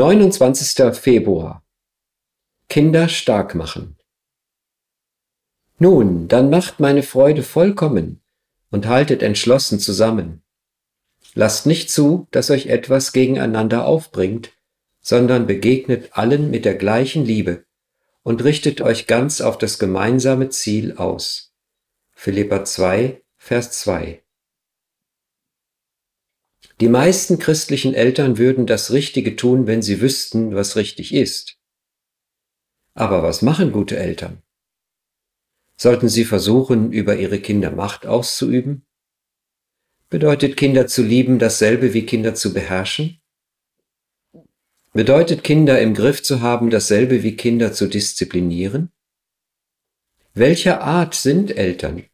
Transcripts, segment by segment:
29. Februar Kinder stark machen. Nun, dann macht meine Freude vollkommen und haltet entschlossen zusammen. Lasst nicht zu, dass euch etwas gegeneinander aufbringt, sondern begegnet allen mit der gleichen Liebe und richtet euch ganz auf das gemeinsame Ziel aus. Philippa 2, Vers 2 Die meisten christlichen Eltern würden das Richtige tun, wenn sie wüssten, was richtig ist. Aber was machen gute Eltern? Sollten sie versuchen, über ihre Kinder Macht auszuüben? Bedeutet Kinder zu lieben dasselbe wie Kinder zu beherrschen? Bedeutet Kinder im Griff zu haben dasselbe wie Kinder zu disziplinieren? Welcher Art sind Eltern,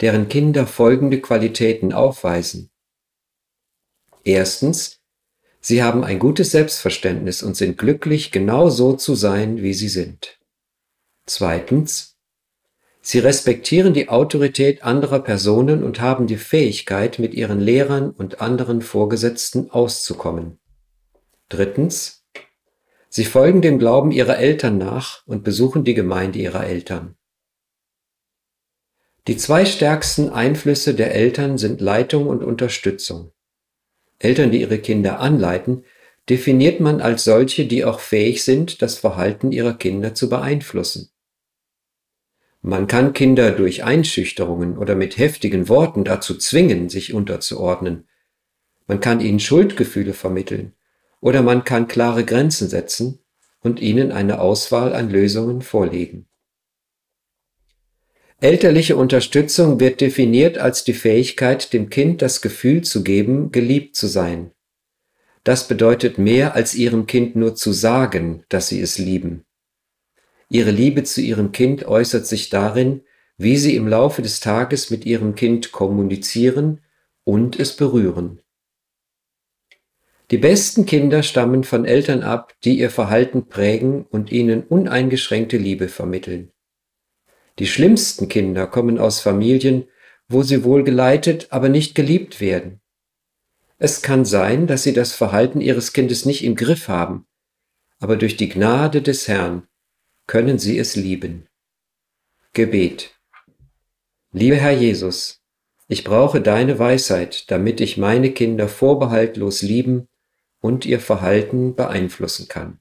deren Kinder folgende Qualitäten aufweisen? Erstens, sie haben ein gutes Selbstverständnis und sind glücklich, genau so zu sein, wie sie sind. Zweitens, Sie respektieren die Autorität anderer Personen und haben die Fähigkeit, mit ihren Lehrern und anderen Vorgesetzten auszukommen. Drittens. Sie folgen dem Glauben ihrer Eltern nach und besuchen die Gemeinde ihrer Eltern. Die zwei stärksten Einflüsse der Eltern sind Leitung und Unterstützung. Eltern, die ihre Kinder anleiten, definiert man als solche, die auch fähig sind, das Verhalten ihrer Kinder zu beeinflussen. Man kann Kinder durch Einschüchterungen oder mit heftigen Worten dazu zwingen, sich unterzuordnen. Man kann ihnen Schuldgefühle vermitteln oder man kann klare Grenzen setzen und ihnen eine Auswahl an Lösungen vorlegen. Elterliche Unterstützung wird definiert als die Fähigkeit, dem Kind das Gefühl zu geben, geliebt zu sein. Das bedeutet mehr als ihrem Kind nur zu sagen, dass sie es lieben. Ihre Liebe zu ihrem Kind äußert sich darin, wie sie im Laufe des Tages mit ihrem Kind kommunizieren und es berühren. Die besten Kinder stammen von Eltern ab, die ihr Verhalten prägen und ihnen uneingeschränkte Liebe vermitteln. Die schlimmsten Kinder kommen aus Familien, wo sie wohl geleitet, aber nicht geliebt werden. Es kann sein, dass sie das Verhalten ihres Kindes nicht im Griff haben, aber durch die Gnade des Herrn können sie es lieben. Gebet. Lieber Herr Jesus, ich brauche deine Weisheit, damit ich meine Kinder vorbehaltlos lieben und ihr Verhalten beeinflussen kann.